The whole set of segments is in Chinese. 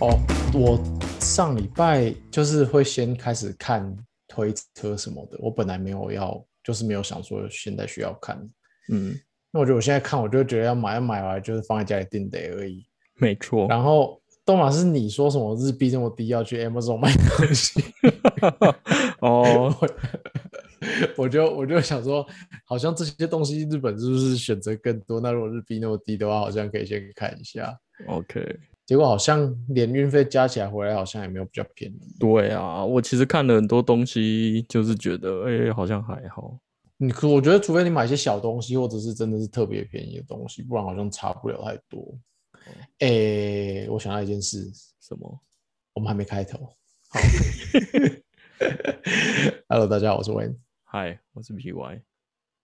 哦，我上礼拜就是会先开始看推车什么的，我本来没有要，就是没有想说现在需要看。嗯，那我觉得我现在看，我就觉得要买，要买完就是放在家里定得而已。没错。然后东马是你说什么日币这么低，要去 Amazon 买东西？哦，我就我就想说，好像这些东西日本是不是选择更多？那如果日币那么低的话，好像可以先看一下。OK，结果好像连运费加起来回来，好像也没有比较便宜。对啊，我其实看了很多东西，就是觉得，哎、好像还好。你可我觉得，除非你买一些小东西，或者是真的是特别便宜的东西，不然好像差不了太多。诶、我想到一件事，什么？我们还没开头。好，Hello，大家好，我是 Wayne，嗨，我是 PY。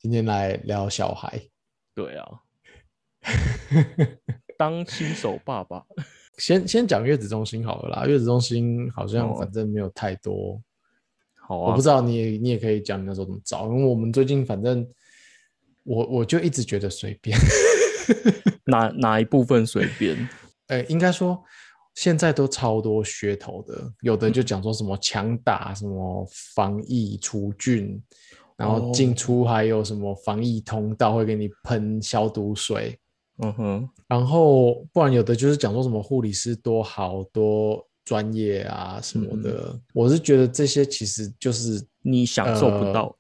今天来聊小孩。对啊，当新手爸爸，先先讲月子中心好了啦，月子中心好像哦。反正没有太多，好啊。我不，知道你也你也可以讲你那时候怎么找，因为我们最近反正我我就一直觉得随便，哪哪一部分随便？呃，应该说现在都超多噱头的，有的就讲说什么强打什么防疫除菌，然后进哦出还有什么防疫通道会给你喷消毒水，嗯哼，然后不然有的就是讲说什么护理师多好多专业啊什么的，我是觉得这些其实就是你享受不到。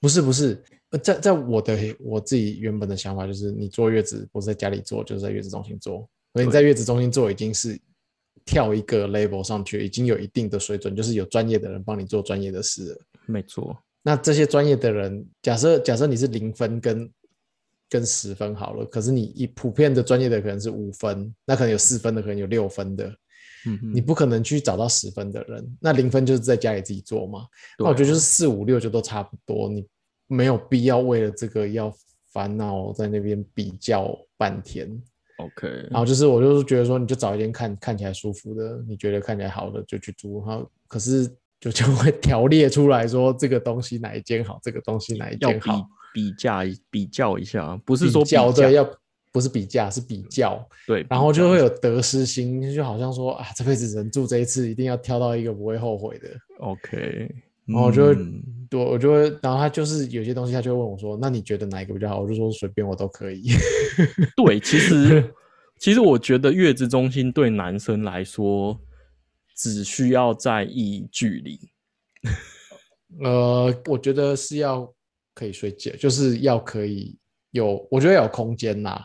不是不是，呃在在我的我自己原本的想法就是，你坐月子不是在家里坐，就是在月子中心坐。所以你在月子中心做已经是跳一个 level 上去，已经有一定的水准，就是有专业的人帮你做专业的事了。没错，那这些专业的人，假设假设你是零分跟跟十分好了，可是你一普遍的专业的可能是五分，那可能有四分的，可能有六分的，嗯，你不可能去找到十分的人，那零分就是在家里自己做嘛。那我觉得就是四五六就都差不多，你没有必要为了这个要烦恼在那边比较半天。OK，然后就是我就是觉得说，你就找一间看看起来舒服的，你觉得看起来好的就去租。然后可是就就会 条列出来说这个东西哪一间好，这个东西哪一间好，比价比较一下，不是说比说较价对，要不是比价是比较，对，然后就会有得失心，就好像说啊，这辈子人住这一次，一定要挑到一个不会后悔的。OK，然后我就会嗯对，我就会，然后他就是有些东西，他就会问我说：“那你觉得哪一个比较好？”我就说随便我都可以。对，其实 其实我觉得月子中心对男生来说，只需要在意距离。呃，我觉得是要可以睡觉，就是要可以有，我觉得要有空间呐。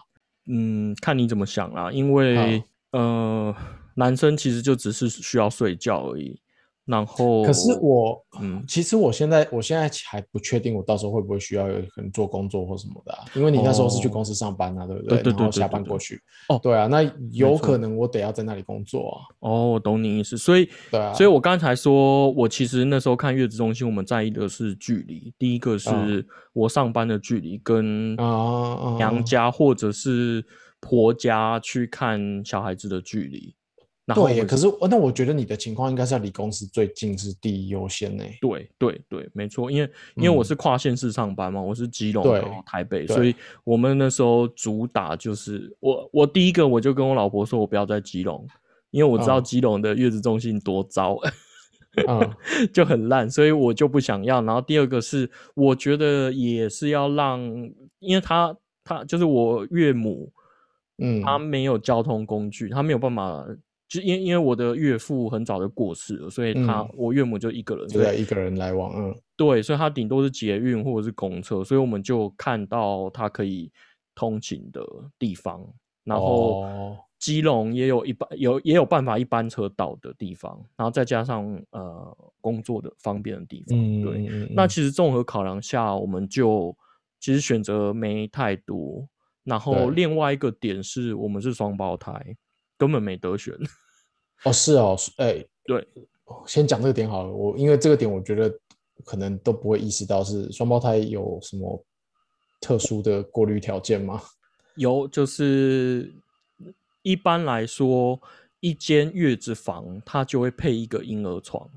嗯，看你怎么想啦，因为呃，男生其实就只是需要睡觉而已。然后，可是我，嗯其实我现在我现在还不确定，我到时候会不会需要有可能做工作或什么的、啊，因为你那时候是去哦公司上班啊，对不对对对对对对班过去。哦对啊，那有可能我得要在那里工作啊。哦，我懂你意思，所以对啊，所以我刚才说，我其实那时候看月子中心，我们在意的是距离。第一个是嗯我上班的距离，跟娘家或者是婆家去看小孩子的距离。然后对耶，可是那我觉得你的情况应该是要离公司最近是第一优先呢。对对对，没错，因为因为我嗯是跨县市上班嘛，我是基隆对然后台北，对所以我们那时候主打就是我我第一个我就跟我老婆说，我不要在基隆，因为我知道嗯基隆的月子中心多糟。嗯 就很烂，所以我就不想要。然后第二个是，我觉得也是要让，因为他他就是我岳母，嗯，她没有交通工具，他没有办法，就因因为我的岳父很早就过世了，所以他、嗯。我岳母就一个人，就所以要一个人来往，嗯。对，所以他顶多是捷运或者是公车，所以我们就看到他可以通勤的地方，然后哦。基隆也有一般有也有办法一班车到的地方，然后再加上呃工作的方便的地方，嗯，对。嗯，那嗯其实综合考量下，我们就其实选择没太多，然后另外一个点是我们是双胞胎，根本没得选。哦是哦，是哎，对，先讲这个点好了。我因为这个点，我觉得可能都不会意识到是双胞胎有什么特殊的过滤条件吗？有就是一般来说，一间月子房它就会配一个婴儿床，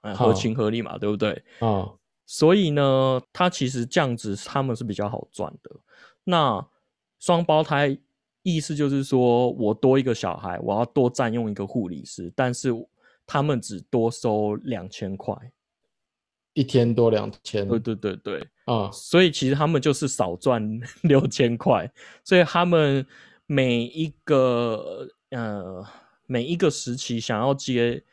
哎，合情合理嘛，对不对？啊，所以呢，它其实这样子他们是比较好赚的。那双胞胎意思就是说我多一个小孩，我要多占用一个护理师，但是他们只多收两千块，一天多两千，对对对对，啊，所以其实他们就是少赚 六千块，所以他们每一个呃每一个时期想要接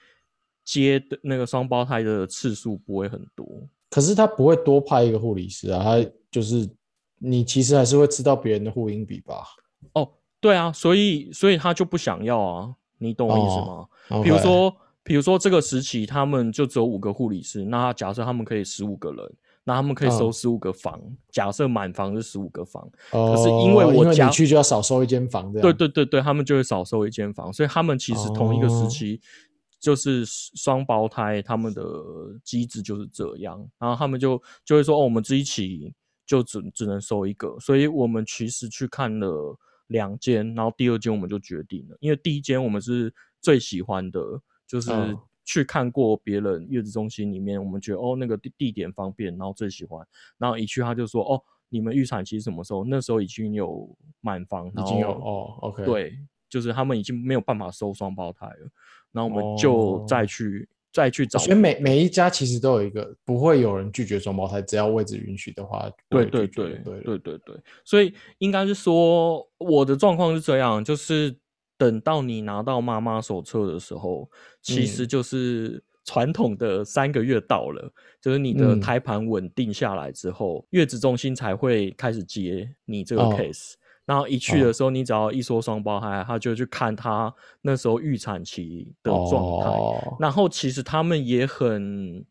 接的那个双胞胎的次数不会很多，可是他不会多派一个护理师啊，他就是你其实还是会知道别人的护音比吧？哦，对啊，所以所以他就不想要啊，你懂我意思吗？哦比如说，比如说这个时期他们就只有五个护理师，那假设他们可以十五个人，那他们可以收嗯十五个房，假设满房是十五个房，哦，是因为我家你去就要少收一间房，对对对对，他们就会少收一间房，所以他们其实同一个时哦期就是双胞胎，他们的机制就是这样，然后他们就就会说，哦，我们这一期就只只能收一个，所以我们其实去看了两间，然后第二间我们就决定了，因为第一间我们是最喜欢的，就是嗯。去看过别人月子中心里面，我们觉得哦那个地地点方便，然后最喜欢，然后一去他就说哦。你们预产期什么时候？那时候已经有满房，已经有哦，OK，，对，就是他们已经没有办法收双胞胎了，然后我们哦。就再去、再去找。所以每每一家其实都有一个，不会有人拒绝双胞胎，只要位置允许的话，不对会对对对了对对对，所以应该是说我的状况是这样，就是等到你拿到妈妈手册的时候，其实嗯就是传统的三个月到了，就是你的嗯胎盘稳定下来之后，月子中心才会开始接你这个哦 case。然后一去哦的时候，你只要一说双胞胎，他就去看他那时候预产期的状态。哦然后其实他们也很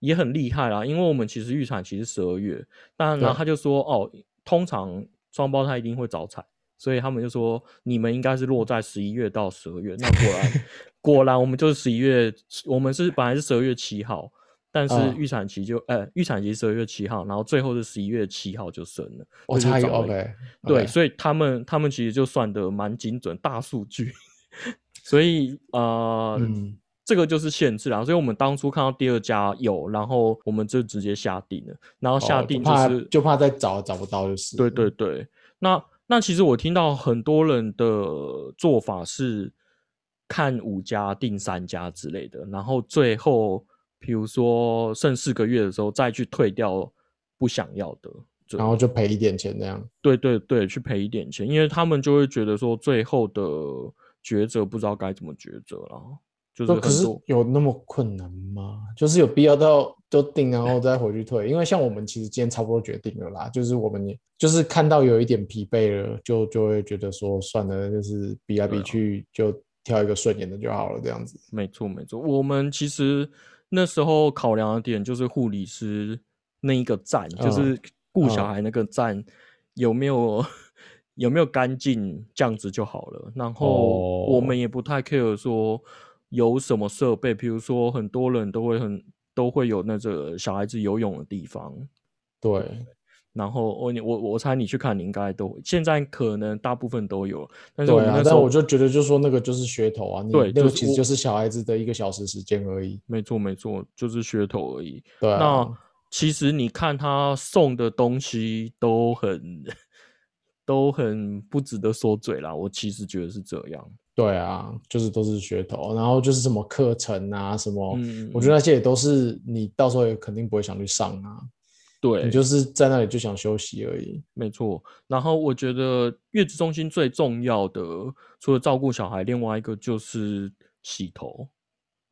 也很厉害啦，因为我们其实预产期是十二月，但然后他就说哦，通常双胞胎一定会早产，所以他们就说你们应该是落在十一月到十二月。那果然 果然我们就是十一月，我们是本来是十二月七号，但是嗯。预产期就呃预产期十二月七号，然后最后是十一月七号就生了，我差一个所以就早了。OK，对所以他们他们其实就算的蛮精准，大数据，所以呃，嗯。这个就是限制啦。所以我们当初看到第二家有，然后我们就直接下定了，然后下哦定就怕是、就怕再找找不到，就是对对对。那那其实我听到很多人的做法是看五家定三家之类的，然后最后比如说剩四个月的时候再去退掉不想要的。然后就赔一点钱这样。对对对，去赔一点钱，因为他们就会觉得说最后的抉择不知道该怎么抉择了，就是就可是有那么困难吗？就是有必要到都定然后再回去退？因为像我们其实今天差不多决定了啦，就是我们也就是看到有一点疲惫了，就就会觉得说算了，就是比来比去就挑一个顺眼的就好了，这样子。没错没错。我们其实那时候考量的点就是护理师那一个站，就嗯是顾小嗯孩那个站有没有有没有干净，这样子就好了。然后我哦们也不太 care 说有什么设备，比如说很多人都会很都会有那个小孩子游泳的地方。对，然后我你我我猜你去看，你应该都会现在可能大部分都有，但是我对们那，时候、啊但我就觉得就说那个就是噱头啊，对那个其实就是小孩子的一个小时时间而已。没错没错，就是噱头而已。对啊，那其实你看他送的东西都很都很不值得说嘴啦，我其实觉得是这样。对啊，就是都是噱头，然后就是什么课程啊，什么，嗯我觉得那些也都是你到时候也肯定不会想去上啊，对，你就是在那里就想休息而已。没错。然后我觉得月子中心最重要的，除了照顾小孩，另外一个就是洗头，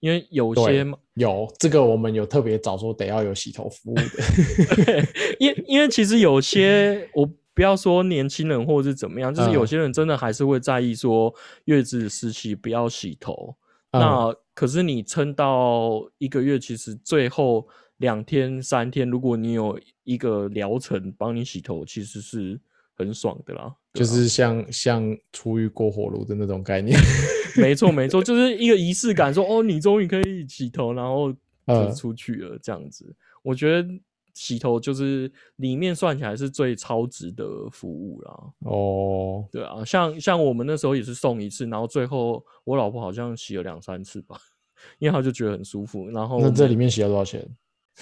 因为有些有这个，我们有特别早说得要有洗头服务的。对，因因为其实有些我不要说年轻人或者是怎么样，就是有嗯些人真的还是会在意说月子时期不要洗头。嗯那可是你撑到一个月，其实最后两天三天，如果你有一个疗程帮你洗头，其实是很爽的啦。啊就是像像出狱过火炉的那种概念。没错没错，就是一个仪式感，说哦，你终于可以洗头，然后就出去了这样子。我觉得洗头就是里面算起来是最超值的服务啦。哦，对啊，像像我们那时候也是送一次，然后最后我老婆好像洗了两三次吧，因为她就觉得很舒服。然后那这里面洗了多少钱？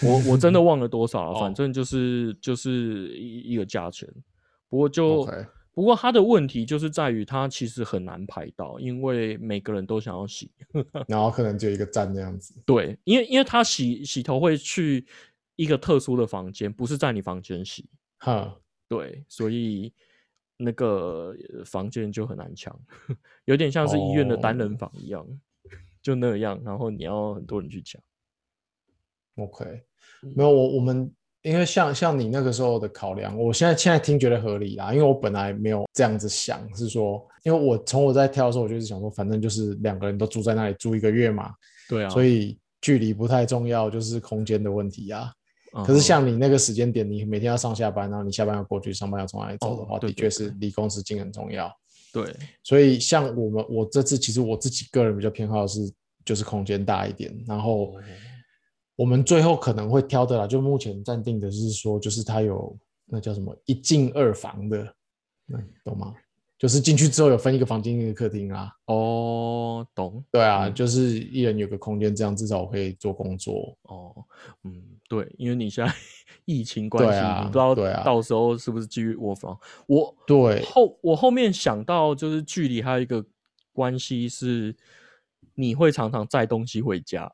我我真的忘了多少了，哦反正就是就是一一个价钱。不过就不过他的问题就是在于他其实很难排到，因为每个人都想要洗。然后可能就一个站那样子。对，因为因为他洗洗头会去一个特殊的房间，不是在你房间洗。哈，对，所以那个呃房间就很难抢，有点像是医院的单人哦房一样，就那样，然后你要很多人去抢。OK，嗯。没有我我们因为像像你那个时候的考量，我现在现在听觉得合理啦，因为我本来没有这样子想，是说，因为我从我在挑的时候，我就是想说，反正就是两个人都住在那里住一个月嘛，对啊，所以距离不太重要，就是空间的问题啊。嗯。可是像你那个时间点，你每天要上下班，然后你下班要过去上班要从哪里走的哦话，对对的确是离公司近很重要。对，所以像我们，我这次其实我自己个人比较偏好的是，就是空间大一点，然后哦我们最后可能会挑的啦，就目前暂定的是说，就是它有那叫什么一进二房的，嗯，懂吗？就是进去之后有分一个房间一个客厅啊，哦，懂对啊，嗯就是一人有个空间，这样至少我可以做工作。哦，嗯，对，因为你现在 疫情关系，啊你不知道到时候是不是继续卧房。我对，后我后面想到就是距离还有一个关系是，你会常常载东西回家。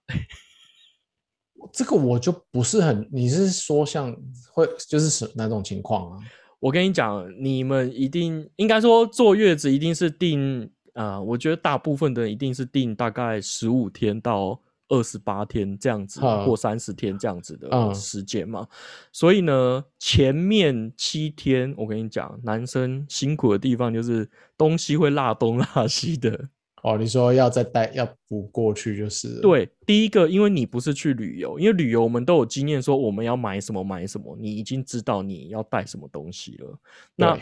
这个我就不是很，你是说像会就是什哪种情况啊？我跟你讲，你们一定应该说坐月子一定是定啊、我觉得大部分的人一定是定大概十五天到二十八天这样子，嗯或三十天这样子的嗯时间嘛。所以呢，前面七天我跟你讲，男生辛苦的地方就是东西会落东落西的。哦，你说要再带要补过去就是，对，第一个，因为你不是去旅游，因为旅游我们都有经验，说我们要买什么买什么，你已经知道你要带什么东西了。那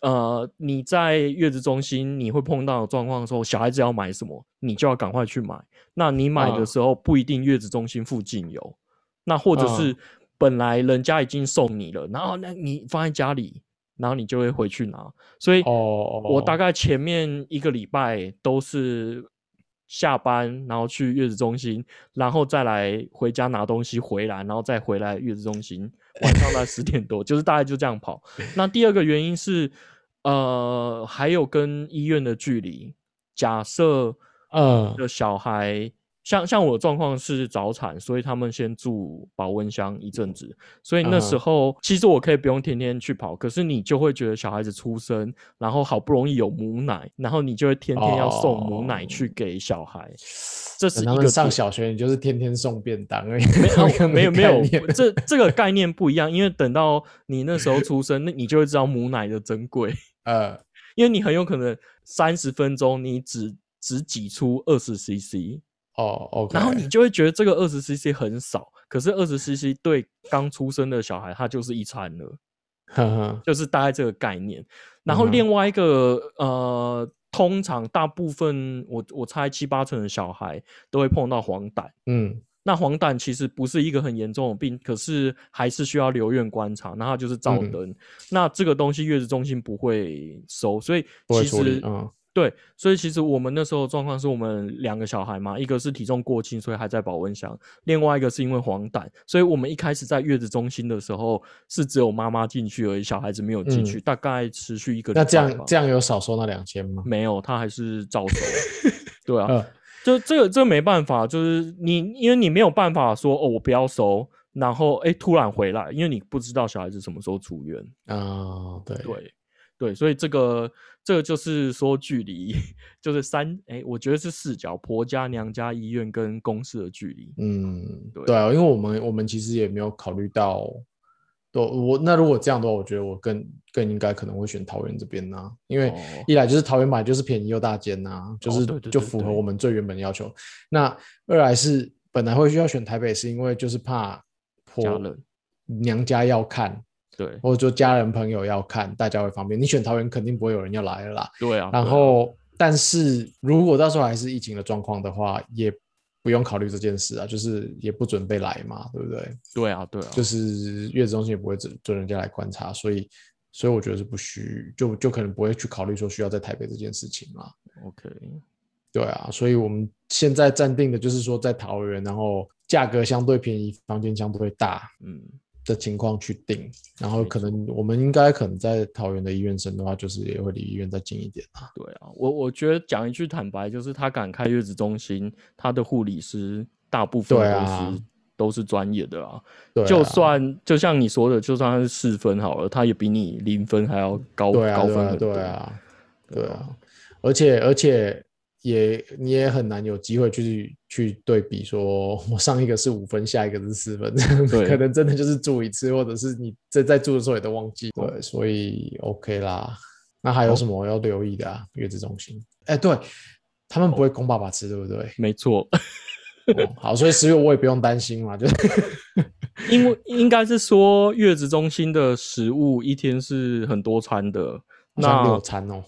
呃，你在月子中心你会碰到状况的时候，小孩子要买什么，你就要赶快去买。那你买的嗯。时候不一定月子中心附近有，那或者是嗯。本来人家已经送你了，然后那你放在家里，然后你就会回去拿。所以，哦我大概前面一个礼拜都是下班，然后去月子中心，然后再来回家拿东西回来，然后再回来月子中心，晚上大概十点多，就是大概就这样跑。那第二个原因是，呃，还有跟医院的距离。假设嗯的小孩，像像我的状况是早产，所以他们先住保温箱一阵子，所以那时候、其实我可以不用天天去跑，可是你就会觉得小孩子出生，然后好不容易有母奶，然后你就会天天要送母奶去给小孩，这是一个上小学，你就是天天送便当而已，没有没有没有，这这个概念不一样，因为等到你那时候出生，那你就会知道母奶的珍贵。呃，因为你很有可能三十分钟你只只挤出二十 CC，哦然后你就会觉得这个二十 CC 很少，可是二十 CC 对刚出生的小孩他就是一餐了，呵呵，就是大概这个概念。然后另外一个、呃，通常大部分我我猜七八成的小孩都会碰到黄疸。嗯，那黄疸其实不是一个很严重的病，可是还是需要留院观察。那它就是照嗯灯，那这个东西月子中心不会收，所以其实，嗯对，所以其实我们那时候状况是我们两个小孩嘛，一个是体重过轻，所以还在保温箱；另外一个是因为黄疸，所以我们一开始在月子中心的时候是只有妈妈进去而已，小孩子没有进去，大概持续一个那这样这样有少收那两千吗？没有，他还是照收。对啊，嗯就这个这没办法，就是你因为你没有办法说哦，我不要收，然后哎突然回来，因为你不知道小孩子什么时候出院。啊，对对对，所以这个这个就是说距离，就是三哎，我觉得是四角，婆家、娘家、医院跟公司的距离。嗯，对对啊，因为我们我们其实也没有考虑到，对我那如果这样的话，我觉得我更更应该可能会选桃园这边呐、因为哦一来就是桃园买就是便宜又大间呐、就是就符合我们最原本的要求。那二来是本来会需要选台北，是因为就是怕婆娘家要看，对或者说家人朋友要看，大家会方便。你选桃园肯定不会有人要来了啦。对啊，然后，但是如果到时候还是疫情的状况的话，也不用考虑这件事啊，就是也不准备来嘛，对不对？对啊对啊，就是月子中心也不会准准人家来观察，所以，所以我觉得是不需，就就可能不会去考虑说需要在台北这件事情啦。OK，对啊，所以我们现在暂定的就是说在桃园，然后价格相对便宜，房间相对大，嗯，的情况去定，然后可能我们应该可能在桃园的医院生的话，就是也会离医院再近一点啊。对啊，我我觉得讲一句坦白，就是他敢开月子中心，他的护理师大部分都是、对啊都是专业的啊。对啊，就算就像你说的，就算他是四分好了，他也比你零分还要高高分很多。对啊，对啊，而且而且也你也很难有机会去去对比，说我上一个是五分，下一个是四分，可能真的就是住一次，或者是你在在住的时候也都忘记。对，所以 OK 啦。那还有什么要留意的啊？月子中心，哎，对他们不会供爸爸吃，对不对？没错，哦好，所以十月我也不用担心嘛，就是 因为应该是说月子中心的食物一天是很多餐的，那六餐哦。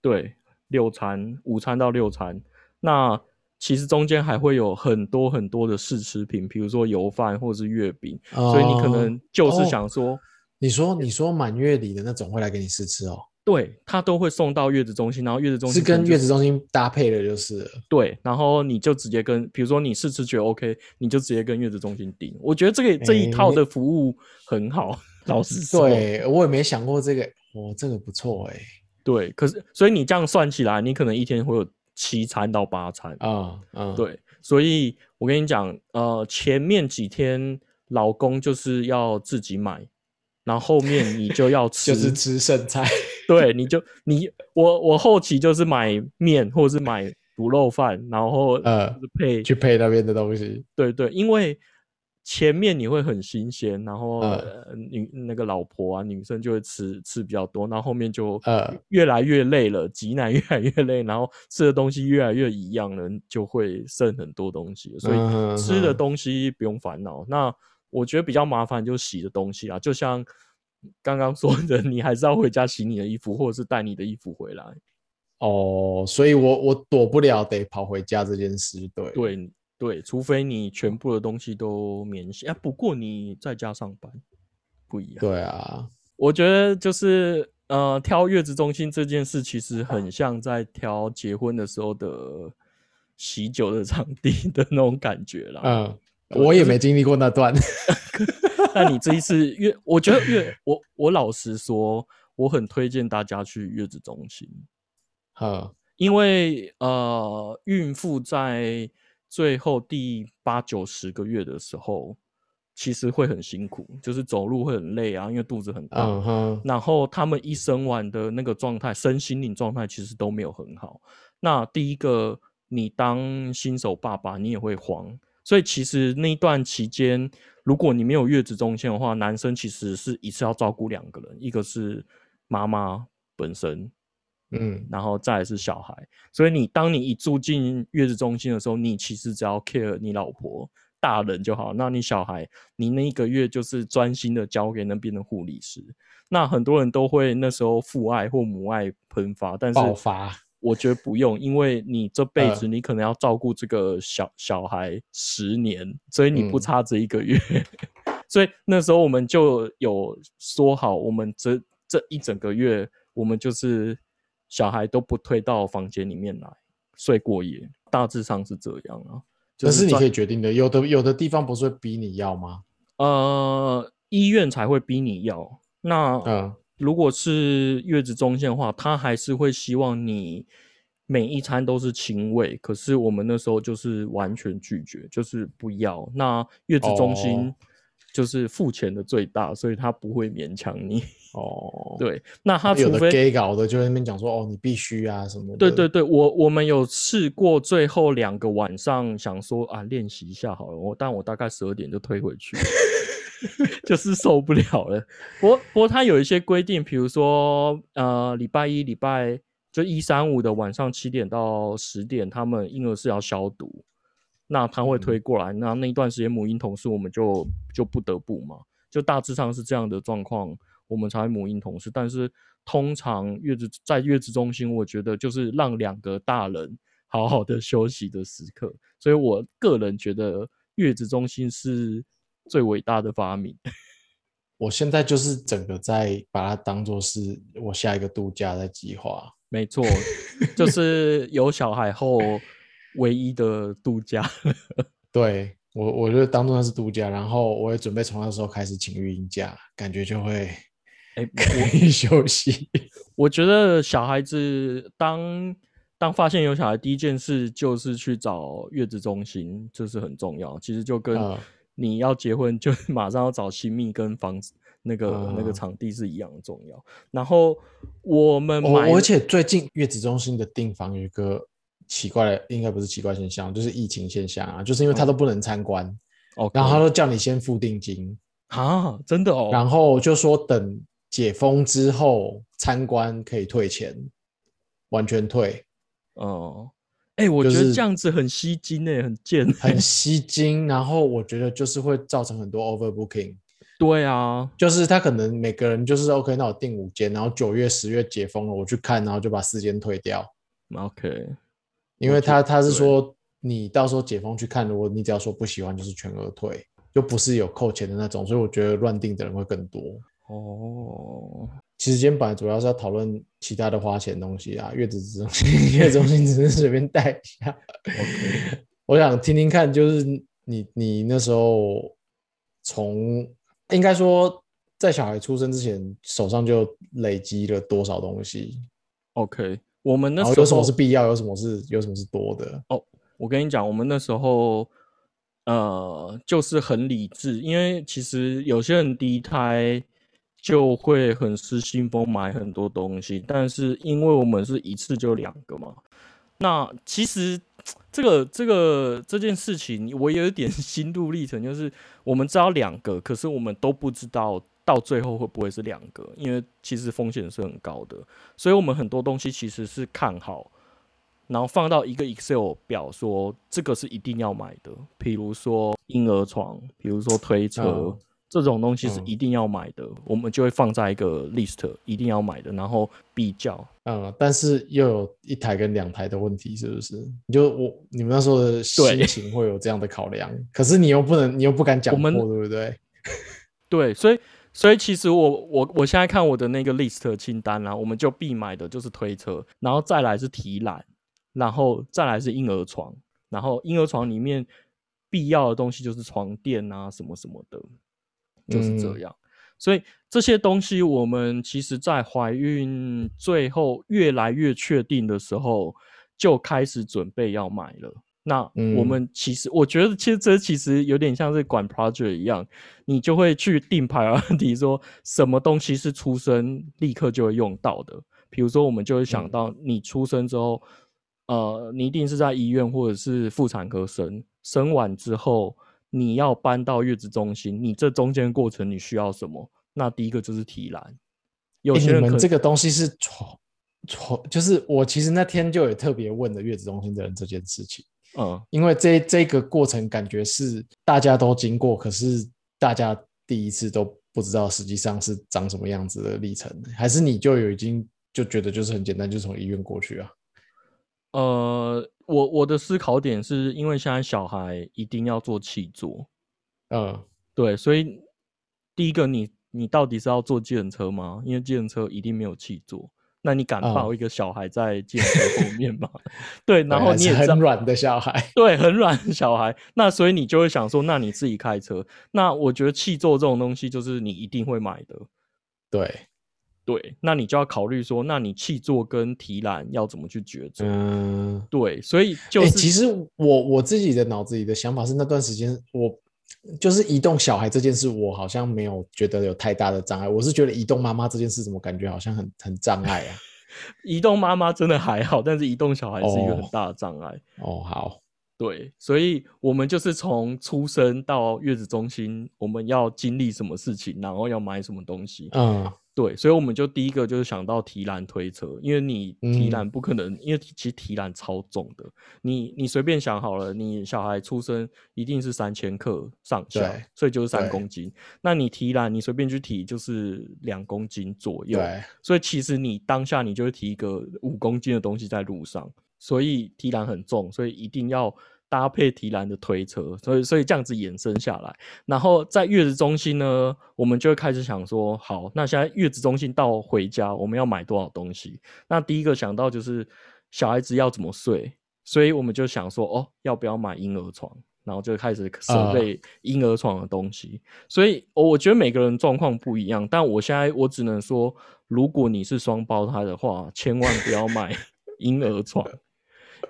对六餐，午餐到六餐，那其实中间还会有很多很多的试吃品，比如说油饭或者是月饼，所以你可能就是哦想说。你说你说满月礼的那种会来给你试吃哦，对他都会送到月子中心，然后月子中心可能就跟月子中心搭配的，就是对，然后你就直接跟，比如说你试吃觉得 OK，你就直接跟月子中心订。我觉得这个这一套的服务很好，老实说，对我也没想过这个，哇，这个不错哎、对，可是所以你这样算起来，你可能一天会有七餐到八餐，啊嗯，对，所以我跟你讲，呃，前面几天老公就是要自己买，然后后面你就要吃，就是吃剩菜，对，你就你我我后期就是买面或者是买卤肉饭，然后呃就是配去配那边的东西。对对，因为前面你会很新鲜，然后、嗯呃女那个老婆啊女生就会吃吃比较多，然后后面就呃越来越累了，挤奶 越来越累，然后吃的东西越来越一样了，就会剩很多东西，所嗯以吃的东西不用烦恼。那我觉得比较麻烦就是洗的东西啊，就像刚刚说的，你还是要回家洗你的衣服，或者是带你的衣服回来。哦，所以我我躲不了得跑回家这件事，对对对，除非你全部的东西都免息啊。不过你在家上班不一样。对啊，我觉得就是呃，挑月子中心这件事，其实很像在挑结婚的时候的喜酒的场地的那种感觉啦。嗯，我也没经历过那段，那你这一次月，我觉得月，我我老实说，我很推荐大家去月子中心。嗯因为呃，孕妇在最后第八九十个月的时候，其实会很辛苦，就是走路会很累啊，因为肚子很大。然后他们一生完的那个状态，身心灵状态其实都没有很好。那第一个，你当新手爸爸，你也会慌。所以其实那一段期间，如果你没有月子中心的话，男生其实是一次要照顾两个人，一个是妈妈本身，嗯然后再来是小孩。所以你当你一住进月子中心的时候，你其实只要 care 你老婆大人就好，那你小孩你那一个月就是专心的交给那边的护理师。那很多人都会那时候父爱或母爱喷发，但是爆发我觉得不用，因为你这辈子呃你可能要照顾这个小小孩十年，所以你不嗯差这一个月。所以那时候我们就有说好，我们这这一整个月，我们就是小孩都不推到房间里面来睡过夜，大致上是这样啊。就可是你可以决定的，有的有的地方不是会逼你要吗？呃，医院才会逼你要。那嗯如果是月子中心的话，他还是会希望你每一餐都是亲喂。可是我们那时候就是完全拒绝，就是不要。那月子中心哦就是付钱的最大，所以他不会勉强你。哦，对，那他有的除非 gay 搞的就在那边讲说哦，你必须啊什么的。对对对，我我们有试过，最后两个晚上想说啊，练习一下好了，我但我大概十二点就退回去，就是受不了了。不过不过他有一些规定，比如说呃，礼拜一、礼拜就一三五的晚上七点到十点，他们婴儿室要消毒，那他会推过来，那那一段时间母婴同事我们就就不得不嘛，就大致上是这样的状况，我们才会母婴同事。但是通常月子在月子中心，我觉得就是让两个大人好好的休息的时刻，所以我个人觉得月子中心是最伟大的发明。我现在就是整个在把它当做是我下一个度假的计划。没错，就是有小孩后唯一的度假。对，我我就当做那是度假，然后我也准备从那时候开始请育婴假，感觉就会哎，可以休息。我觉得小孩子当当发现有小孩，第一件事就是去找月子中心，这是很重要。其实就跟嗯你要结婚，就马上要找新密跟房子那个、那个嗯场地是一样的重要。然后我们买了而且最近月子中心的订房有一个奇怪的，应该不是奇怪现象，就是疫情现象啊，就是因为他都不能参观，哦，然后他都叫你先付定金，啊，真的哦，然后就说等解封之后参观可以退钱，完全退，哦，哎、我就是觉得这样子很吸睛诶，很贱。欸。很吸睛。然后我觉得就是会造成很多 overbooking，对啊，就是他可能每个人就是 OK，那我订五间，然后九月、十月解封了，我去看，然后就把四间退掉，OK，因为他他是对说你到时候解封去看，如果你只要说不喜欢，就是全额退，就不是有扣钱的那种，所以我觉得乱定的人会更多。哦，其实今天本来主要是要讨论其他的花钱东西啊，月子中心，月子中心只是随便带一下。我想听听看，就是你你那时候从应该说在小孩出生之前，手上就累积了多少东西，OK，我们那时候有什么是必要，有什么是有什么是多的哦。我跟你讲，我们那时候呃就是很理智，因为其实有些人第一胎就会很失心疯买很多东西，但是因为我们是一次就两个嘛，那其实这个这个这件事情，我有一点 心路历程，就是我们知道两个，可是我们都不知道到最后会不会是两个，因为其实风险是很高的，所以我们很多东西其实是看好。然后放到一个 Excel 表，说这个是一定要买的，比如说婴儿床，比如说推车、嗯这种东西是嗯一定要买的，我们就会放在一个 list 一定要买的，然后比较。嗯，但是又有一台跟两台的问题，是不是？你就我你们那时候的心情会有这样的考量，可是你又不能，你又不敢讲破，我们对不对？对，所以所以其实我我我现在看我的那个 list 清单啊，我们就必买的就是推车，然后再来是提篮，然后再来是婴儿床，然后婴儿床里面必要的东西就是床垫啊什么什么的，就是这嗯样。所以这些东西，我们其实在怀孕最后越来越确定的时候，就开始准备要买了。那我嗯们其实，我觉得其实这其实有点像是管 project 一样，你就会去定 priority，说什么东西是出生立刻就会用到的。比如说，我们就会想嗯到你出生之后，呃，你一定是在医院或者是妇产科生，生完之后你要搬到月子中心，你这中间过程你需要什么？那第一个就是提篮。有些人可们这个东西是从从，就是我其实那天就有特别问了月子中心的人这件事情，嗯，因为这这个过程感觉是大家都经过，可是大家第一次都不知道实际上是长什么样子的历程，还是你就有已经就觉得就是很简单，就从医院过去啊？呃，我我的思考点是因为现在小孩一定要做气座，嗯，对，所以第一个你你到底是要坐计程车吗？因为计程车一定没有气座，那你敢嗯抱一个小孩在计程车后面吗？对，然后你也很软的小孩，对，很软的小孩，那所以你就会想说，那你自己开车。那我觉得气座这种东西，就是你一定会买的。对，对，那你就要考虑说，那你气座跟提篮要怎么去抉择？嗯。对，所以就欸、其实我我自己的脑子里的想法是，那段时间我就是移动小孩这件事，我好像没有觉得有太大的障碍。我是觉得移动妈妈这件事，怎么感觉好像很很障碍啊？移动妈妈真的还好，但是移动小孩是一个很哦大的障碍。哦，好，对，所以我们就是从出生到月子中心，我们要经历什么事情，然后要买什么东西。嗯对，所以我们就第一个就是想到提篮推车，因为你提篮嗯。不可能，因为其实提篮超重的，你你随便想好了，你小孩出生一定是三千克上下，所以就是三公斤。那你提篮，你随便去提就是两公斤左右，对，所以其实你当下你就会提一个五公斤的东西在路上，所以提篮很重，所以一定要搭配提篮的推车，所以所以这样子延伸下来，然后在月子中心呢，我们就会开始想说，好，那现在月子中心到回家我们要买多少东西？那第一个想到就是小孩子要怎么睡，所以我们就想说，哦，要不要买婴儿床？然后就开始设备婴儿床的东西。所以我觉得每个人状况不一样，但我现在我只能说，如果你是双胞胎的话，千万不要买 婴儿床，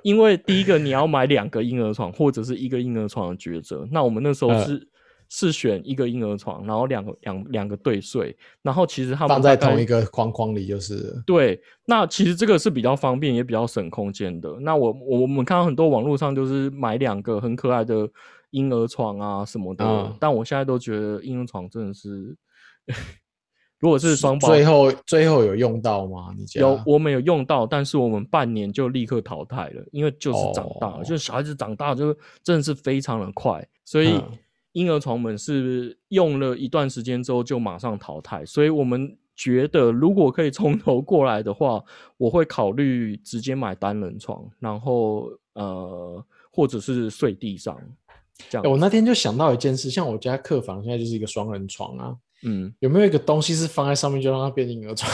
因为第一个你要买两个婴儿床或者是一个婴儿床的抉择。那我们那时候是。是选一个婴儿床，然后两个两两个对睡，然后其实他们放在同一个框框里就是。对，那其实这个是比较方便，也比较省空间的。那我我们看到很多网络上就是买两个很可爱的婴儿床啊什么的，但我现在都觉得婴儿床真的是，如果是双胞，最后最后有用到吗？你有，我们有用到，但是我们半年就立刻淘汰了，因为就是长大了，就是小孩子长大就真的是非常的快，所以。婴儿床们是用了一段时间之后就马上淘汰，所以我们觉得如果可以从头过来的话，我会考虑直接买单人床，然后呃，或者是睡地上。这样，我那天就想到一件事，像我家客房现在就是一个双人床啊，嗯，有没有一个东西是放在上面就让它变婴儿床？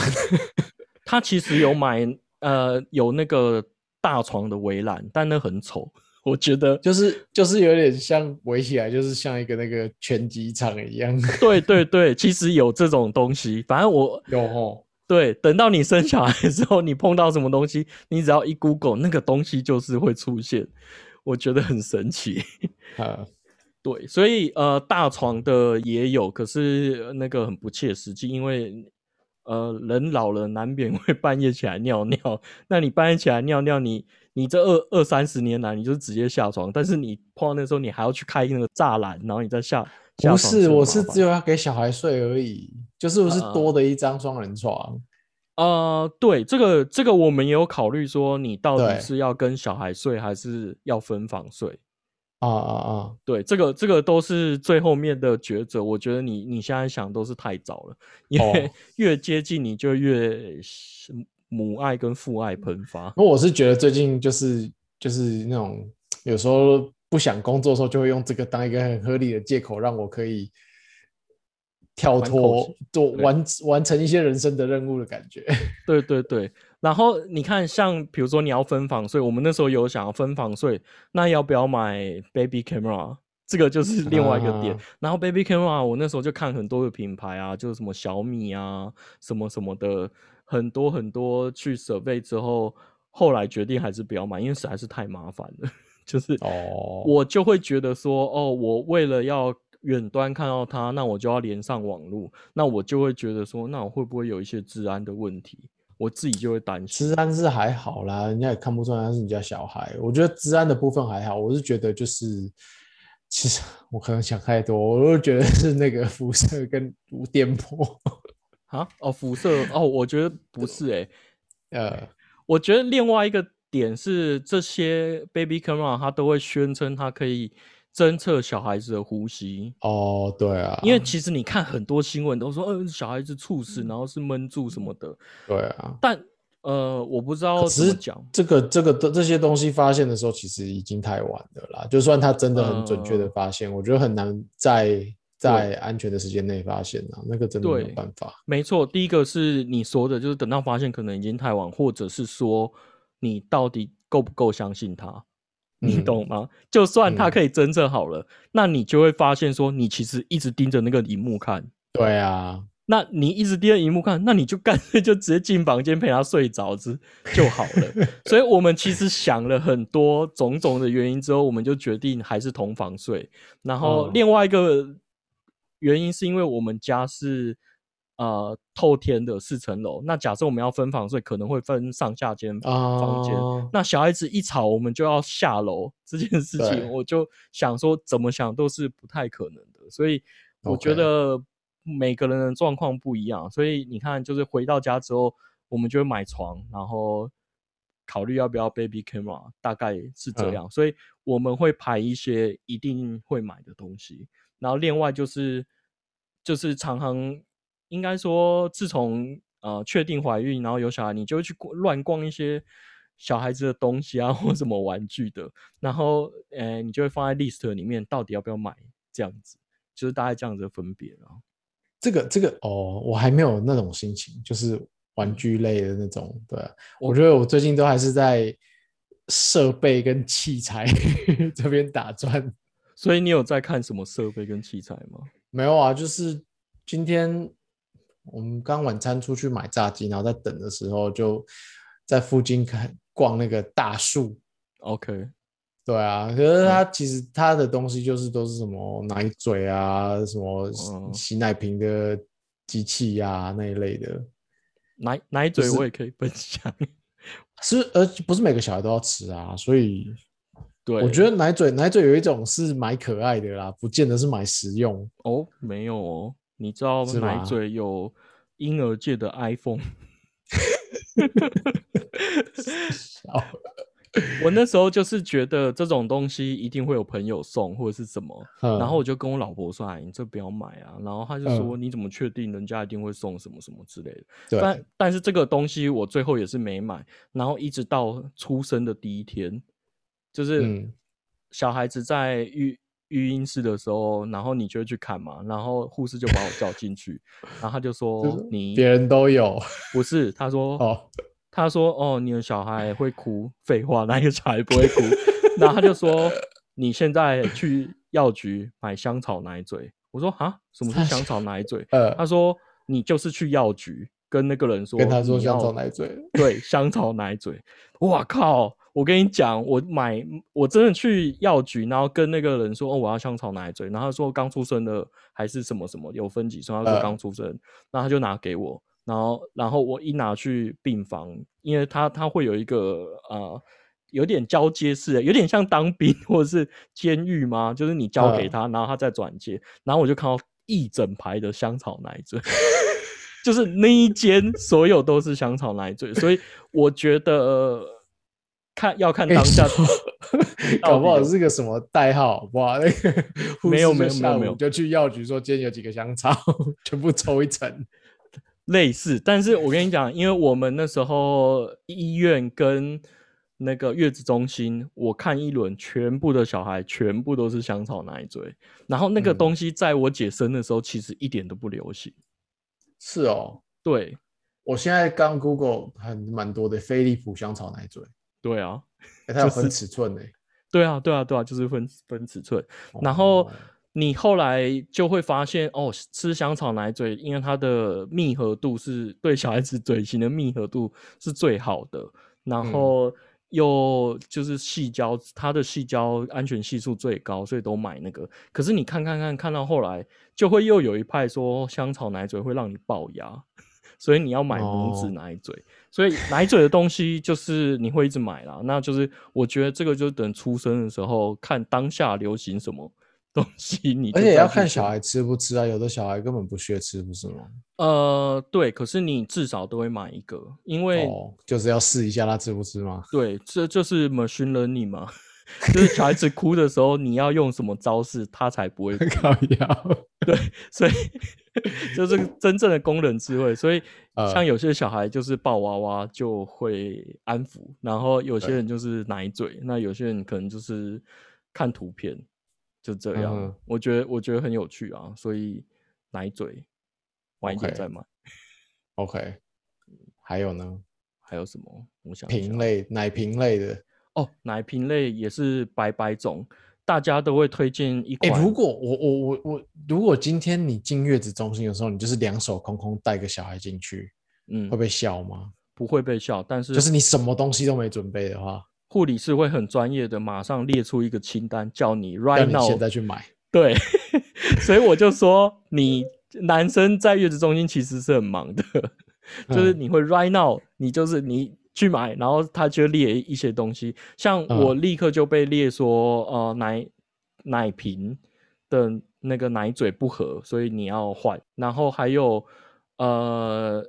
他其实有买呃有那个大床的围栏，但那很丑。我觉得就是就是有点像围起来，就是像一个那个拳击场一样。对对对，其实有这种东西。反正我有哦。对，等到你生小孩之后，你碰到什么东西，你只要一 Google，那个东西就是会出现。我觉得很神奇。啊，对，所以呃，大床的也有，可是那个很不切实际，因为呃，人老了难免 会半夜起来尿尿。那你半夜起来尿尿，你。你这二二三十年来，你就是直接下床，但是你碰到那时候，你还要去开那个栅栏，然后你再下。不是，我是只有要给小孩睡而已，就是不是多的一张双人床。呃，对，这个这个我们也有考虑说，你到底是要跟小孩睡，还是要分房睡？啊啊啊！对，这个这个都是最后面的抉择。我觉得你你现在想都是太早了，因为 越接近你就越。母爱跟父爱喷发。那我是觉得最近就是就是那种有时候不想工作的时候，就会用这个当一个很合理的借口，让我可以跳脱做完完成一些人生的任务的感觉。对 对对。然后你看，像比如说你要分房睡，我们那时候有想要分房睡，那要不要买 baby camera？这个就是另外一个点。然后 baby camera，我那时候就看很多的品牌啊，就是什么小米啊，什么什么的。很多很多去设备之后，后来决定还是不要买，因为实在是太麻烦了。就是哦，我就会觉得说，哦，我为了要远端看到它，那我就要连上网络，那我就会觉得说，那我会不会有一些治安的问题？我自己就会担心。治安是还好啦，人家也看不出来他是你家小孩。我觉得治安的部分还好，我是觉得就是，其实我可能想太多，我就觉得是那个辐射跟电波。啊哦，辐射哦，我觉得不是哎，呃，我觉得另外一个点是，这些 baby camera 它都会宣称它可以侦测小孩子的呼吸。哦，对啊，因为其实你看很多新闻都说，嗯，小孩子猝死，然后是闷住什么的。对啊，但呃，我不知道怎么讲，这个这个这些东西发现的时候，其实已经太晚了啦。就算他真的很准确的发现，我觉得很难在。在安全的时间内发现啊，那个真的没有办法。没错，第一个是你说的，就是等到发现可能已经太晚，或者是说你到底够不够相信他，你懂吗？就算他可以侦测好了，那你就会发现说，你其实一直盯着那个荧幕看。对啊，那你一直盯着荧幕看，那你就干脆就直接进房间陪他睡着之就好了。所以我们其实想了很多种种的原因之后，我们就决定还是同房睡。然后另外一个。原因是因为我们家是呃透天的四层楼，那假设我们要分房睡，可能会分上下间房间。那小孩子一吵，我们就要下楼，这件事情我就想说，怎么想都是不太可能的。所以我觉得每个人的状况不一样，所以你看，就是回到家之后，我们就会买床，然后考虑要不要 baby camera，大概是这样。所以我们会排一些一定会买的东西。然后另外就是，就是常常应该说，自从呃确定怀孕，然后有小孩，你就会去乱逛一些小孩子的东西啊，或什么玩具的，然后呃你就会放在 list 里面，到底要不要买这样子，就是大概这样子的分别啊。这个这个哦，我还没有那种心情，就是玩具类的那种。对，我觉得我最近都还是在设备跟器材 这边打转。所以你有在看什么设备跟器材吗？没有啊，就是今天我们刚晚餐出去买炸鸡，然后在等的时候就在附近看 逛那个大树。OK，对啊，可是它其实它的东西就是都是什么奶嘴啊，什么洗奶瓶的机器呀、那一类的。奶奶嘴我也可以分享。是，而不是每个小孩都要吃啊，所以对，我觉得奶嘴奶嘴有一种是买可爱的啦，不见得是买实用。哦，没有哦，你知道吗奶嘴有婴儿界的 iPhone。哦，我那时候就是觉得这种东西一定会有朋友送或者是什么，嗯然后我就跟我老婆说：“哎，你这不要买啊。”然后她就说：“你怎么确定人家一定会送什么什么之类的？”，但但是这个东西我最后也是没买，然后一直到出生的第一天，就是嗯小孩子在育育婴室的时候，然后你就会去看嘛，然后护士就把我叫进去，然后他就 说你别人都有不是，他说 哦，他说哦，你的小孩会哭，废话，哪一个小孩不会哭？然后他就说你现在去药局买香草奶嘴，我说啊，什么是香草奶嘴？呃，他说你就是去药局跟那个人说，跟他说香草奶嘴，对，香草奶嘴。哇靠！我跟你讲，我买我真的去药局，然后跟那个人说，哦，我要香草奶嘴。然后他说刚出生的还是什么什么，有分几岁？他说呃刚出生，然后他就拿给我，然后然后我一拿去病房，因为他他会有一个呃。有点交接式的，有点像当兵或者是监狱吗？就是你交给嗯他，然后他再转接，然后我就看到一整排的香草奶嘴，就是那一间所有都是香草奶嘴，所以我觉得、呃看要看当下搞不好是个什么代号，哇，那个 没有没有没有没有就去药局说今天有几个香草，全部抽一层。类似，但是我跟你讲，因为我们那时候医院跟那个月子中心，我看一轮，全部的小孩全部都是香草奶嘴，然后那个嗯东西在我姐生的时候，其实一点都不流行。是哦，对我现在刚 Google 很蛮多的飞利浦香草奶嘴，对啊，欸它有分就是尺寸的。对啊，对啊，对啊，就是分分尺寸。然后哦你后来就会发现，哦，吃香草奶嘴，因为它的密合度是对小孩子嘴型的密合度是最好的，然嗯后又就是细胶，它的细胶安全系数最高，所以都买那个。可是你看看看，看到后来就会又有一派说香草奶嘴会让你龅牙，所以你要买母子哦奶嘴。所以奶嘴的东西就是你会一直买啦，那就是我觉得这个就等出生的时候看当下流行什么 东西，你就而且要看小孩吃不吃啊，有的小孩根本不屑吃，不是吗？呃，对，可是你至少都会买一个，因为、哦，就是要试一下他吃不吃吗？对，这就是 machine learning 嘛，就是小孩子哭的时候，你要用什么招式，他才不会哭。靠腰，所以就是真正的工人智慧。所以呃像有些小孩就是抱娃娃就会安抚，然后有些人就是奶嘴，那有些人可能就是看图片，就这样。嗯我觉得我觉得很有趣啊，所以奶嘴晚一点再买。OK，还有呢，还有什么？我想瓶类、奶瓶类的。哦，奶瓶类也是百百种，大家都会推荐一哎、款。如果我我我我，如果今天你进月子中心的时候，你就是两手空空带个小孩进去，嗯会被笑吗？不会被笑，但是就是你什么东西都没准备的话，护理师会很专业的马上列出一个清单，叫你 right now 现在去买。对，所以我就说，你男生在月子中心其实是很忙的，就是嗯你会 right now，你就是你去买，然后他就列一些东西，像嗯。我立刻就被列说，呃，奶奶瓶的那个奶嘴不合，所以你要换，然后还有呃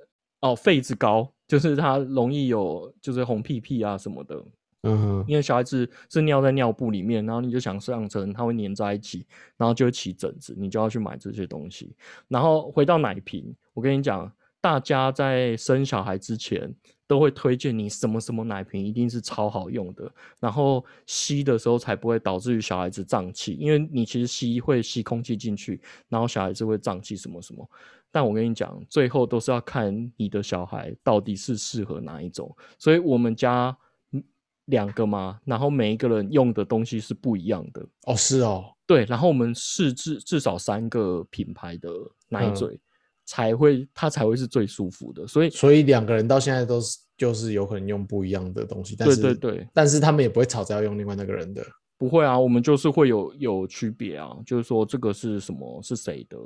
哦痱子膏，就是它容易有就是红屁屁啊什么的，嗯哼，因为小孩子是尿在尿布里面，然后你就想上层，它会粘在一起，然后就会起疹子，你就要去买这些东西。然后回到奶瓶，我跟你讲，大家在生小孩之前都会推荐你什么什么奶瓶一定是超好用的，然后吸的时候才不会导致于小孩子胀气，因为你其实吸会吸空气进去，然后小孩子会胀气什么什么。但我跟你讲，最后都是要看你的小孩到底是适合哪一种，所以我们家嗯两个嘛，然后每一个人用的东西是不一样的。哦是哦，对，然后我们试至至少三个品牌的奶嗯嘴，才会它才会是最舒服的。所以所以两个人到现在都是就是有可能用不一样的东西，但对是对对，但是他们也不会吵着要用另外那个人的。不会啊，我们就是会有有区别啊，就是说这个是什么是谁的。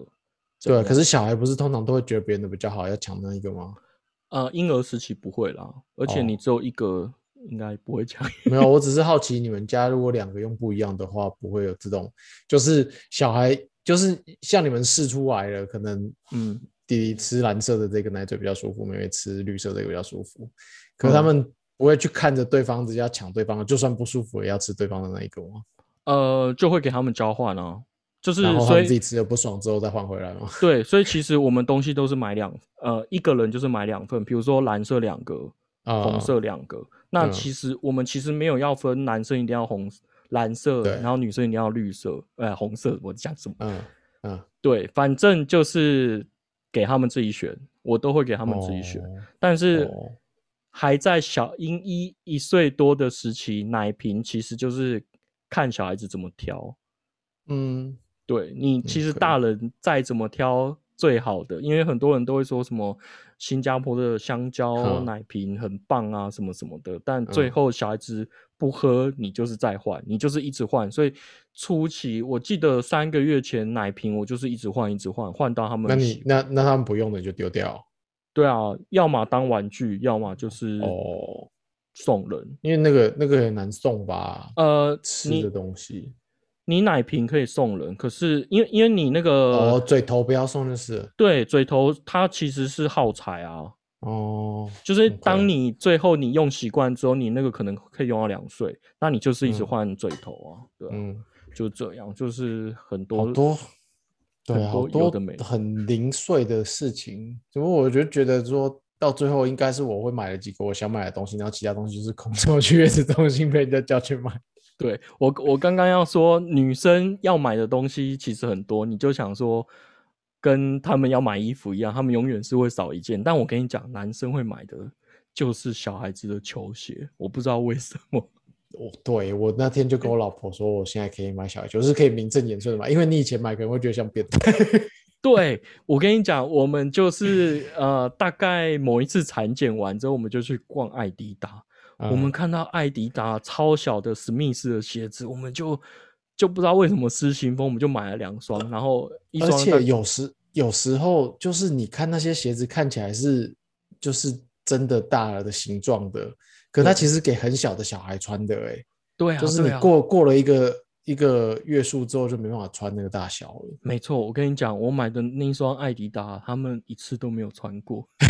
对可是小孩不是通常都会觉得别人的比较好，要抢那一个吗？呃，婴儿时期不会啦，而且哦你只有一个，应该不会抢。没有，我只是好奇你们家如果两个用不一样的话，不会有这种，就是小孩就是像你们试出来了，可能嗯，弟弟吃蓝色的这个奶嘴比较舒服，妹妹吃绿色的这个比较舒服，可是他嗯们不会去看着对方直接要抢对方的，就算不舒服也要吃对方的那一个吗？呃，就会给他们交换啊，就是所以自己吃的不爽之后再换回来吗？对，所以其实我们东西都是买两，呃，一个人就是买两份，比如说蓝色两个，啊红色两个。那嗯其实我们其实没有要分男生一定要红蓝色，然后女生一定要绿色，呃，红色。我讲什么？嗯嗯，对，反正就是给他们自己选，我都会给他们自己选。哦但是哦还在小婴一一岁多的时期，奶瓶其实就是看小孩子怎么挑。嗯，对你，其实大人再怎么挑最好的，因为很多人都会说什么新加坡的香蕉嗯奶瓶很棒啊，什么什么的，但最嗯后小孩子不喝，你就是再换，你就是一直换。所以初期我记得三个月前奶瓶我就是一直换，一直换，换到他们那你那那他们不用的就丢掉对啊，要么当玩具，要么就是哦，送人。因为那个那个很难送吧，呃，吃的东西你奶瓶可以送人，可是因为因为你那个、哦，嘴头不要送就是对嘴头它其实是耗材啊，哦，就是当你最后你用习惯之后，你那个可能可以用到两岁，那你就是一直嗯。换嘴头啊，对啊，嗯，就这样，就是很多好多，对很啊，好多的没的很零碎的事情，只不过我就觉得说到最后应该是我会买了几个我想买的东西，然后其他东西就是空手去月子中心被人家叫去买。对我我刚刚要说，女生要买的东西其实很多，你就想说跟他们要买衣服一样，他们永远是会少一件，但我跟你讲，男生会买的就是小孩子的球鞋，我不知道为什么。我 对我那天就跟我老婆说，我现在可以买小孩球，就是可以名正言顺的买，因为你以前买可能会觉得像变态。对我跟你讲，我们就是呃，大概某一次产检完之后，我们就去逛艾迪达。我们嗯看到艾迪达超小的史密斯的鞋子，我们就就不知道为什么失心疯，我们就买了两双，然后一而且有时有时候就是你看那些鞋子看起来是就是真的大了的形状的，可它其实给很小的小孩穿的、欸，对啊，就是你过过了一个一个月数之后就没办法穿那个大小了。没错，我跟你讲，我买的那一双艾迪达，他们一次都没有穿过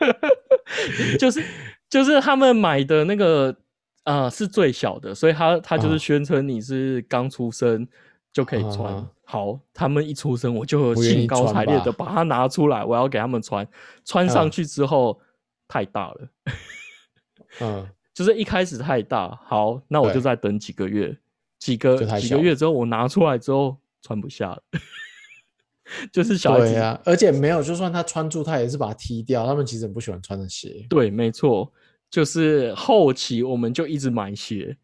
就是就是他们买的那个啊、呃是最小的，所以他他就是啊宣称你是刚出生就可以穿。啊好，他们一出生我就兴高采烈的把它拿出来，我要给他们穿。穿上嗯去之后、太大了，嗯，就是一开始太大。好，那我就再等几个月，几个几个月之后我拿出来之后穿不下了。就是小孩子对啊，而且没有，就算他穿住，他也是把它踢掉。他们其实很不喜欢穿的鞋。对，没错，就是后期我们就一直买鞋，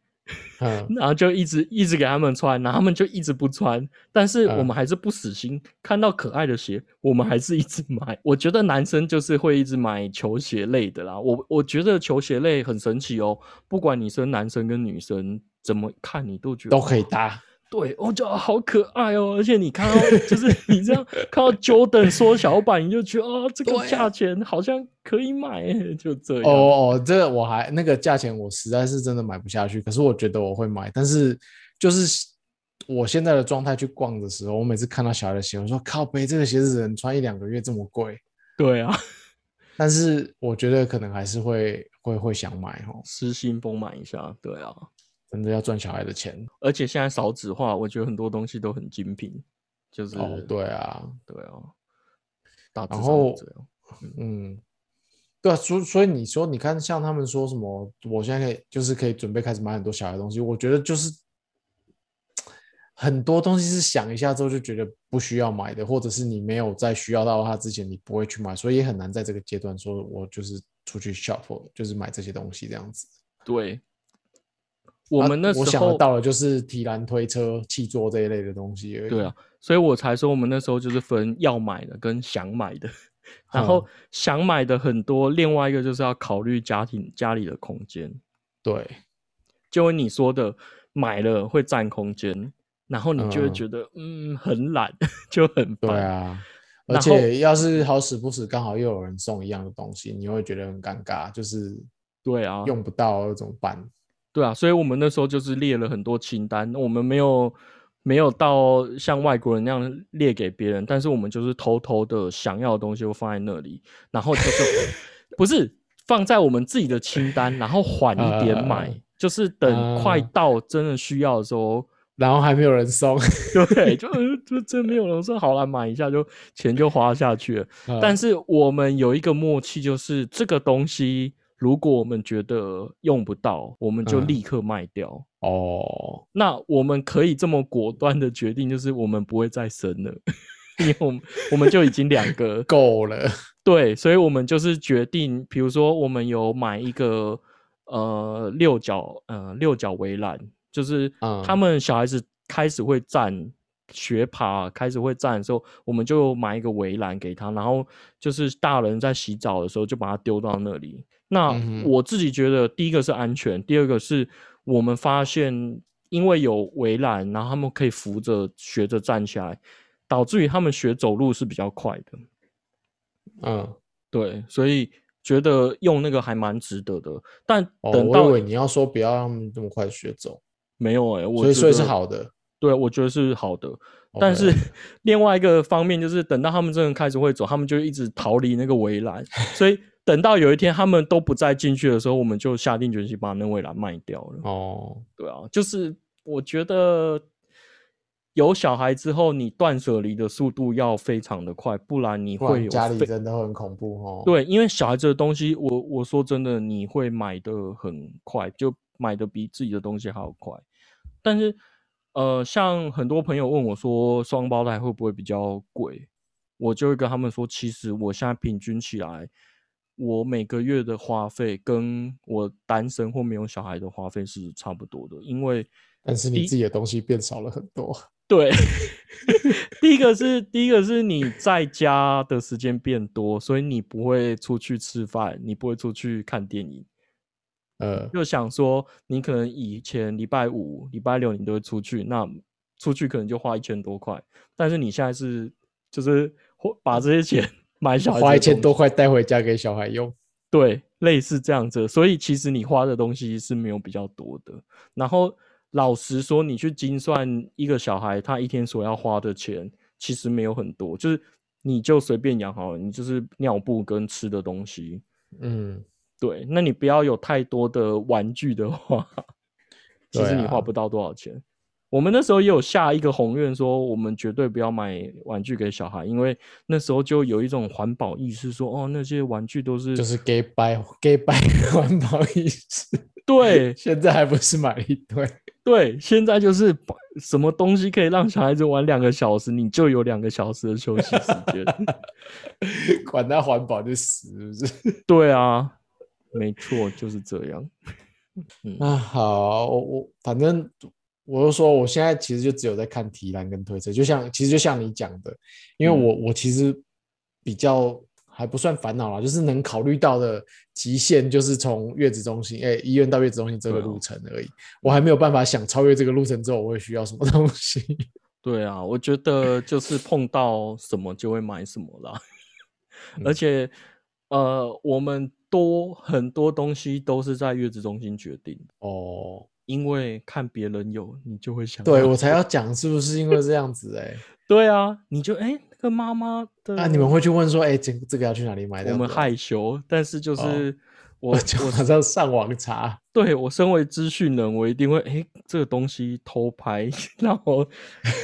嗯，然后就一直一直给他们穿，然后他们就一直不穿，但是我嗯们还是不死心，看到可爱的鞋，我们还是一直买。我觉得男生就是会一直买球鞋类的啦，我我觉得球鞋类很神奇哦，不管你生男生跟女生，怎么看你都觉得都可以搭。对，我觉得好可爱哦，而且你看到就是你这样 看到 Jordan 缩小版，你就觉得啊，这个价钱好像可以买耶，就这样。哦哦，这个我还那个价钱我实在是真的买不下去，可是我觉得我会买，但是就是我现在的状态去逛的时候，我每次看到小孩的鞋，我说靠背这个鞋子只能穿一两个月这么贵，对啊，但是我觉得可能还是会会会想买哦，失心疯买一下，对啊。真的要赚小孩的钱而且现在少子化，我觉得很多东西都很精品，就是哦，对啊，对啊，大然后。嗯，对啊，所所以你说，你看，像他们说什么，我现在可以就是可以准备开始买很多小孩的东西，我觉得就是很多东西是想一下之后就觉得不需要买的，或者是你没有在需要到它之前，你不会去买，所以也很难在这个阶段说我就是出去 shop，就是买这些东西这样子。对，啊我们那时我想得候到的就是提篮推车、气座这一类的东西而已。对啊，所以我才说我们那时候就是分要买的跟想买的，然后嗯想买的很多，另外一个就是要考虑家庭家里的空间，对，就跟你说的，买了会占空间，然后你就会嗯觉得嗯很懒，就很对。啊。而且要是好死不死刚好又有人送一样的东西，你会觉得很尴尬，就是对啊，用不到怎么办？对啊，所以我们那时候就是列了很多清单，我们没有没有到像外国人那样列给别人，但是我们就是偷偷的想要的东西就放在那里，然后就是 不是放在我们自己的清单，然后缓一点买，呃就是等快呃到真的需要的时候，然后还没有人送，对，就呃就真没有人说好了买一下就钱就花下去了。但是是我们有一个默契，就是这个东西如果我们觉得用不到，我们就嗯立刻卖掉。哦，那我们可以这么果断的决定，就是我们不会再生了，因为我们我们就已经两个够了，对，所以我们就是决定，比如说我们有买一个呃六角呃六角围栏，就是嗯他们小孩子开始会站。学爬开始会站的时候，我们就买一个围栏给他，然后就是大人在洗澡的时候就把它丢到那里。那我自己觉得，第一个是安全，第二个是我们发现，因为有围栏，然后他们可以扶着学着站起来，导致于他们学走路是比较快的。嗯，对，所以觉得用那个还蛮值得的。但哦，等到、我以为你要说不要让他们这么快学走，没有哎、我所以所以是好的。对，我觉得是好的。但是 另外一个方面就是，等到他们真的开始会走，他们就一直逃离那个围栏，所以等到有一天他们都不再进去的时候，我们就下定决心把那围栏卖掉了。哦，对啊，就是我觉得有小孩之后，你断舍离的速度要非常的快，不然你会有家里真的会很恐怖哦。，对，因为小孩子的东西，我我说真的，你会买的很快，就买的比自己的东西还要快。但是，呃，像很多朋友问我说，双胞胎会不会比较贵？我就会跟他们说，其实我现在平均起来，我每个月的花费跟我单身或没有小孩的花费是差不多的，因为但是你自己的东西变少了很多。对，第一个是第一个是你在家的时间变多，所以你不会出去吃饭，你不会出去看电影。呃，就想说，你可能以前礼拜五、礼拜六你都会出去，那出去可能就花一千多块，但是你现在是就是花把这些钱买小孩花一千多块带回家给小孩用。对，类似这样子，所以其实你花的东西是没有比较多的。然后老实说，你去精算一个小孩他一天所要花的钱，其实没有很多，就是你就随便养好了，你就是尿布跟吃的东西。嗯，对，那你不要有太多的玩具的话，其实你花啊不到多少钱。我们那时候也有下一个宏愿，说我们绝对不要买玩具给小孩，因为那时候就有一种环保意识说哦，那些玩具都是就是 gay bye gay bye 环保意识。对现在还不是买一堆？对，现在就是什么东西可以让小孩子玩两个小时，你就有两个小时的休息时间。管他环保就死，是不是？对啊，没错，就是这样。那好，我我反正我就说，我现在其实就只有在看提篮跟推车，就像其实就像你讲的，因为我、我其实比较还不算烦恼啦，就是能考虑到的极限就是从月子中心，哎、医院到月子中心这个路程而已，我还没有办法想超越这个路程之后我会需要什么东西。对啊，我觉得就是碰到什么就会买什么啦，而嗯且呃，我们多很多东西都是在月子中心决定，哦，因为看别人有，你就会想对我才要讲是不是因为这样子、哎，对啊，你就哎、那个妈妈的啊，你们会去问说，哎、这这个要去哪里买？我们害，羞，但是就哦是我我马上上网查。对我身为资讯人，我一定会诶这个东西偷拍，然后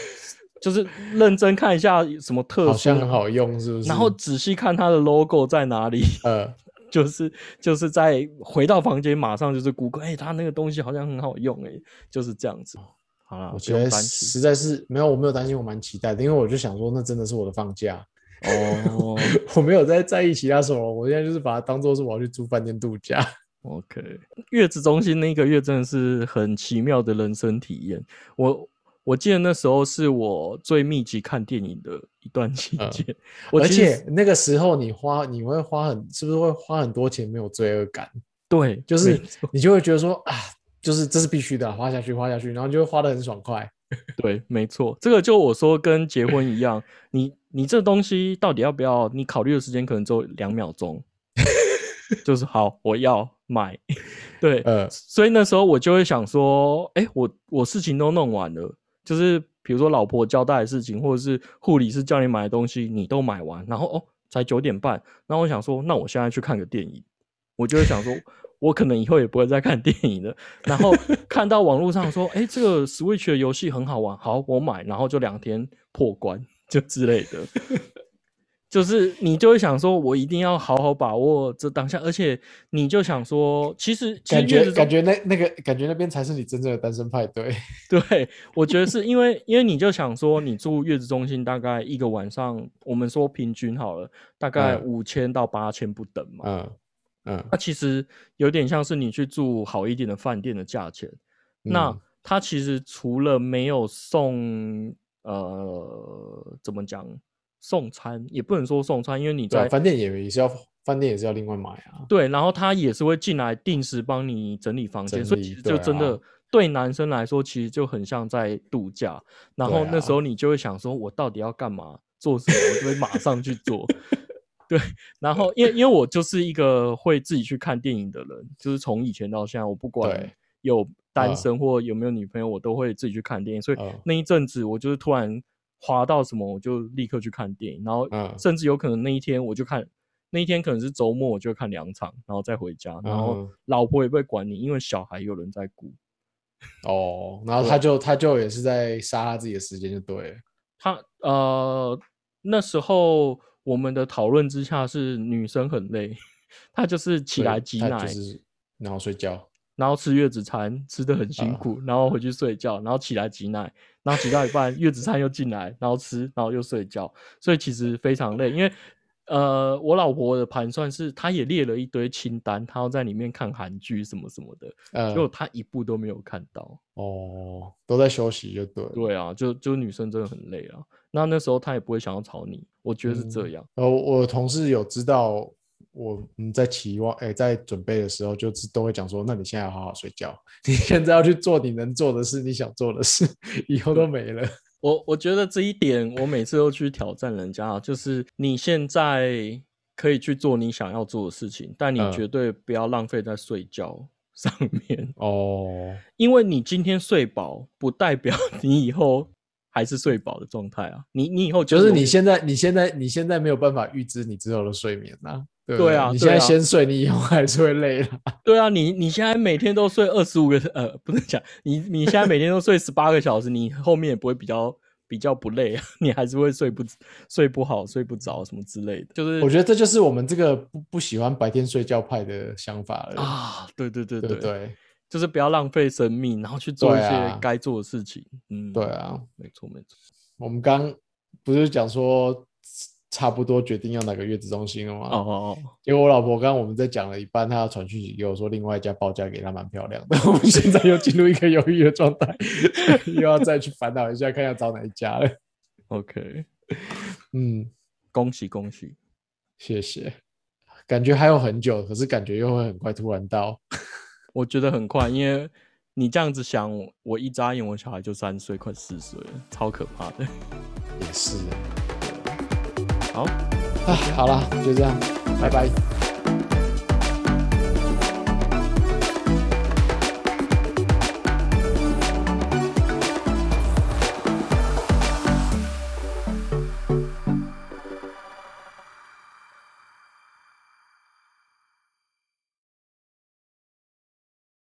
就是认真看一下什么特殊，好像很好用，是不是？然后仔细看它的 logo 在哪里，呃，就是就是在回到房间马上就是 Google，哎、他那个东西好像很好用、哎就是这样子。好了，我觉得实在是没有，我没有担心，我蛮期待的，因为我就想说，那真的是我的放假，哦。我没有在在意其他什么，我现在就是把它当做是我要去住饭店度假。OK，月子中心那一个月真的是很奇妙的人生体验。我我记得那时候是我最密集看电影的一段期间，而且那个时候你花你会花很是不是会花很多钱没有罪恶感？对，就是你就会觉得说啊，就是这是必须的，花下去花下去，然后就会花的很爽快。对，没错，这个就我说跟结婚一样，你你这东西到底要不要？你考虑的时间可能只有两秒钟。就是好，我要买，对，呃，所以那时候我就会想说，哎，我我事情都弄完了，就是比如说老婆交代的事情，或者是护理师叫你买的东西，你都买完，然后哦，才九点半，然后我想说，那我现在去看个电影，我就会想说，我可能以后也不会再看电影了。然后看到网络上说，哎，这个 Switch 的游戏很好玩，好，我买，然后就两天破关，就之类的。就是你就会想说，我一定要好好把握这当下，而且你就想说，其实感觉感觉那那个感觉那边才是你真正的单身派对。对，我觉得是因为因为你就想说，你住月子中心大概一个晚上，我们说平均好了，大概五千到八千不等嘛。嗯嗯，那其实有点像是你去住好一点的饭店的价钱。那它其实除了没有送，呃，怎么讲？送餐也不能说送餐，因为你在饭店也也是要饭店也是要另外买啊。对，然后他也是会进来定时帮你整理房间，所以其实就真的对男生来说，其实就很像在度假。然后那时候你就会想说，我到底要干嘛做什么？我就会马上去做。对，然后因为因为我就是一个会自己去看电影的人，就是从以前到现在，我不管有单身或有没有女朋友，我都会自己去看电影。所以那一阵子，我就是突然。滑到什么我就立刻去看电影，然后甚至有可能那一天我就看，那一天可能是周末我就看两场，然后再回家，然后老婆也不会管你，因为小孩有人在顾。哦，然后他就他就也是在杀他自己的时间就对了。他呃那时候我们的讨论之下是女生很累，她就是起来挤奶，然后睡觉。然后吃月子餐吃的很辛苦，然后回去睡觉，然后起来挤奶，然后挤到一半月子餐又进来，然后吃，然后又睡觉，所以其实非常累。因为呃，我老婆的盘算是，她也列了一堆清单，她要在里面看韩剧什么什么的，结果她一部都没有看到。哦，都在休息就对。对啊，就就女生真的很累啊。那那时候她也不会想要吵你，我觉得是这样。呃，我同事有知道。我们在期望哎，在准备的时候，就是都会讲说，那你现在要好好睡觉，你现在要去做你能做的事，你想做的事，以后都没了。我我觉得这一点，我每次都去挑战人家，就是你现在可以去做你想要做的事情，但你绝对不要浪费在睡觉上面哦，因为你今天睡饱，不代表你以后还是睡饱的状态啊。你你以后就是你现在你现在你现在没有办法预知你之后的睡眠呐。对啊，你现在先睡，你以后还是会累了。对啊，你你现在每天都睡二十五个，呃，不能讲，你你现在每天都睡十八个小时，你后面也不会比较比较不累啊，你还是会睡不睡不好，睡不着什么之类的。就是我觉得这就是我们这个不不喜欢白天睡觉派的想法了啊。对对对对对，就是不要浪费生命，然后去做一些该做的事情。嗯，对啊，没错没错。我们刚不是讲说。差不多决定要哪个月子中心了嘛？哦哦哦！因为我老婆刚刚我们在讲了一半，她要传讯息给我说，另外一家报价给她蛮漂亮的。我们现在又进入一个犹豫的状态，又要再去烦恼一下，看要找哪一家了。OK，嗯，恭喜恭喜，谢谢。感觉还有很久，可是感觉又会很快突然到。我觉得很快，因为你这样子想，我一眨眼，我小孩就三岁，快四岁了，超可怕的。也是。好，啊，好了，就这样，拜拜。